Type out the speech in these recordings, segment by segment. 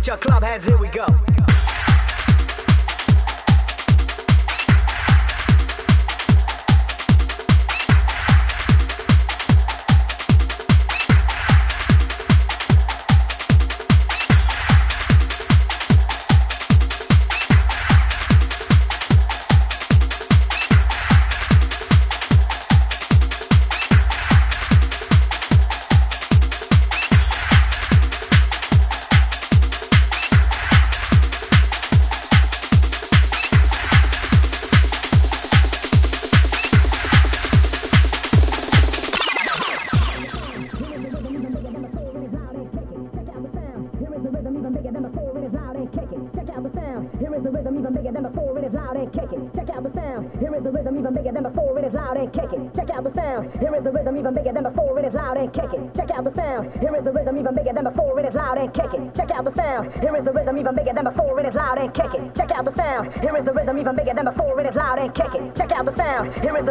Get your club hands, here we go. Check out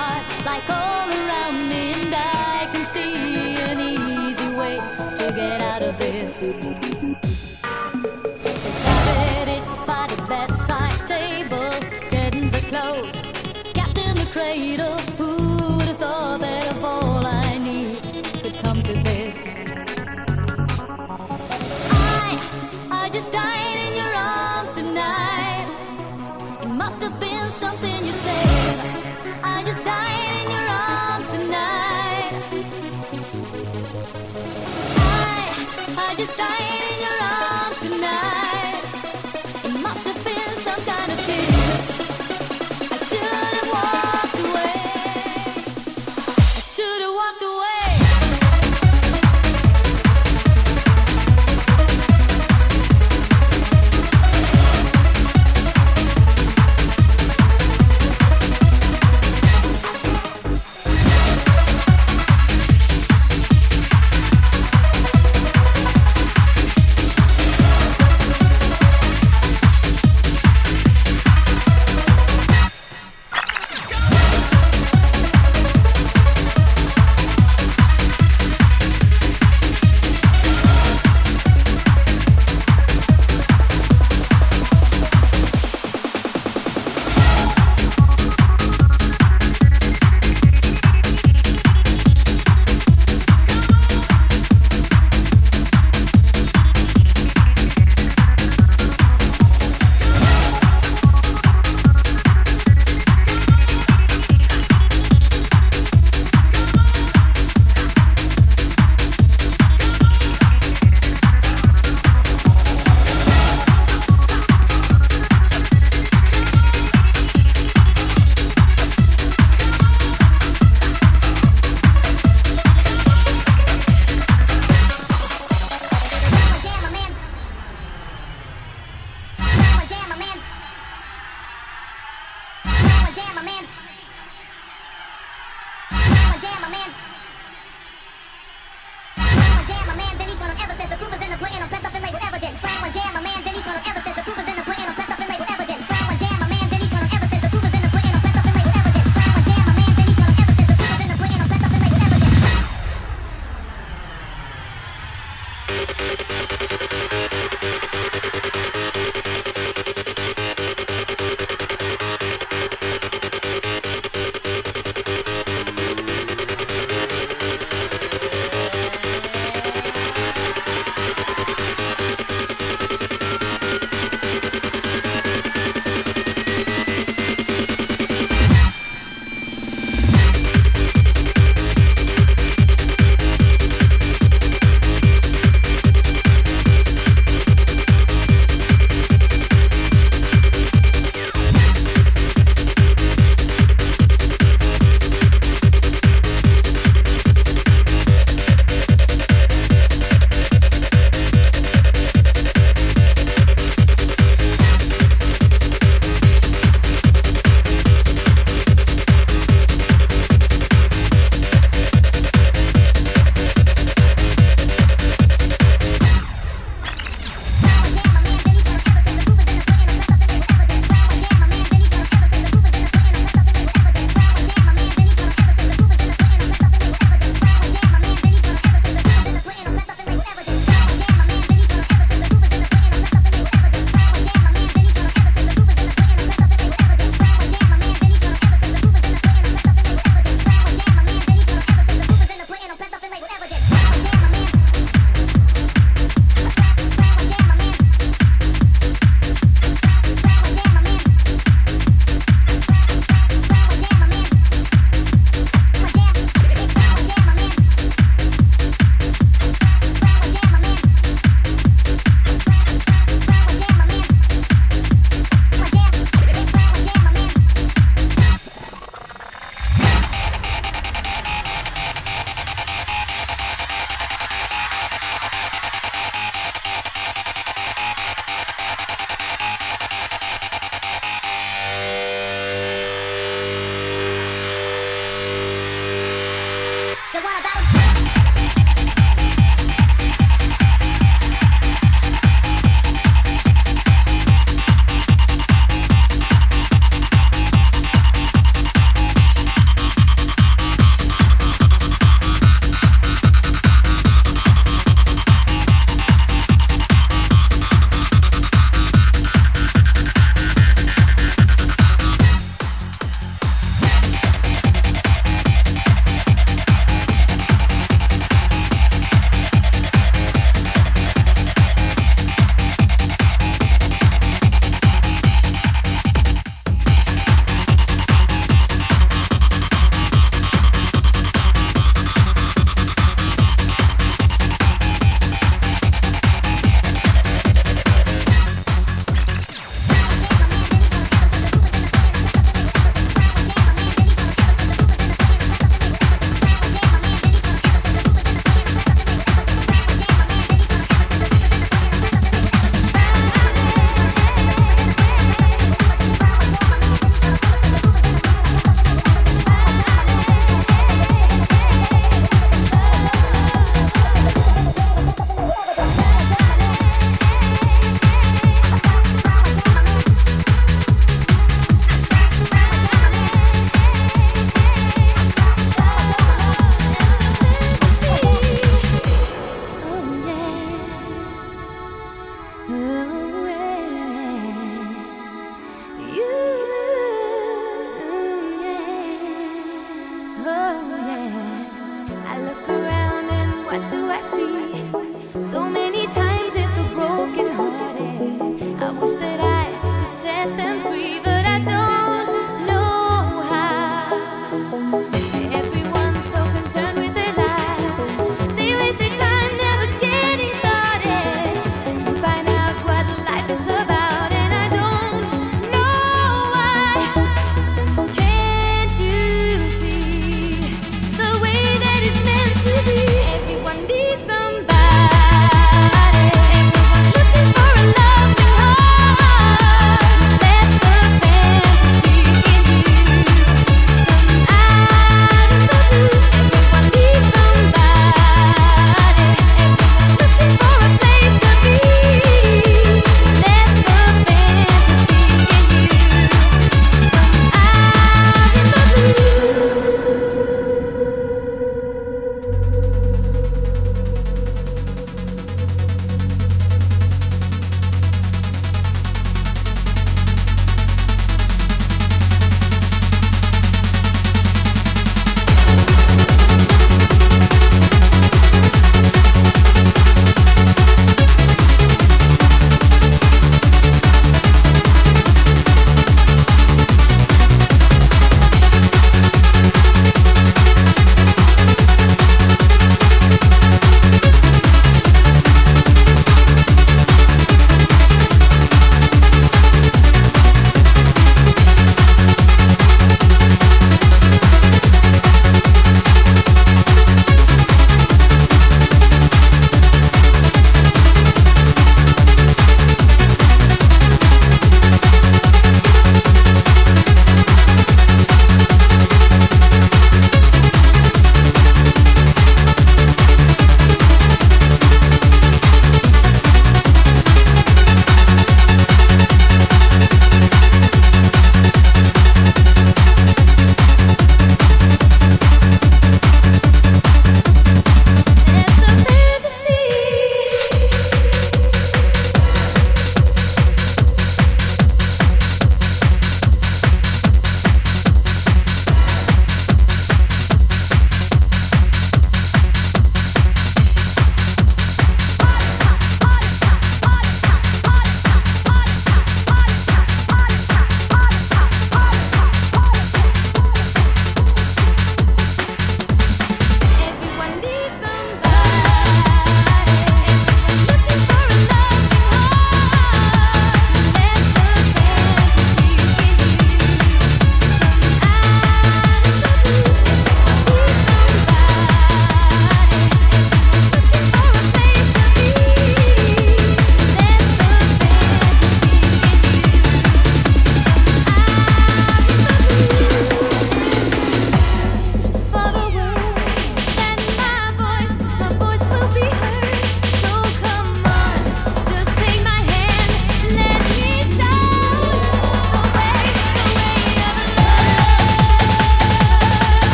heart like all around me, and I can see an easy way to get out of this. Inhabited by the bedside table, curtains are closed, kept the cradle. Who would have thought that of all I need could come to this? I, I just died in your arms tonight. It must have been something.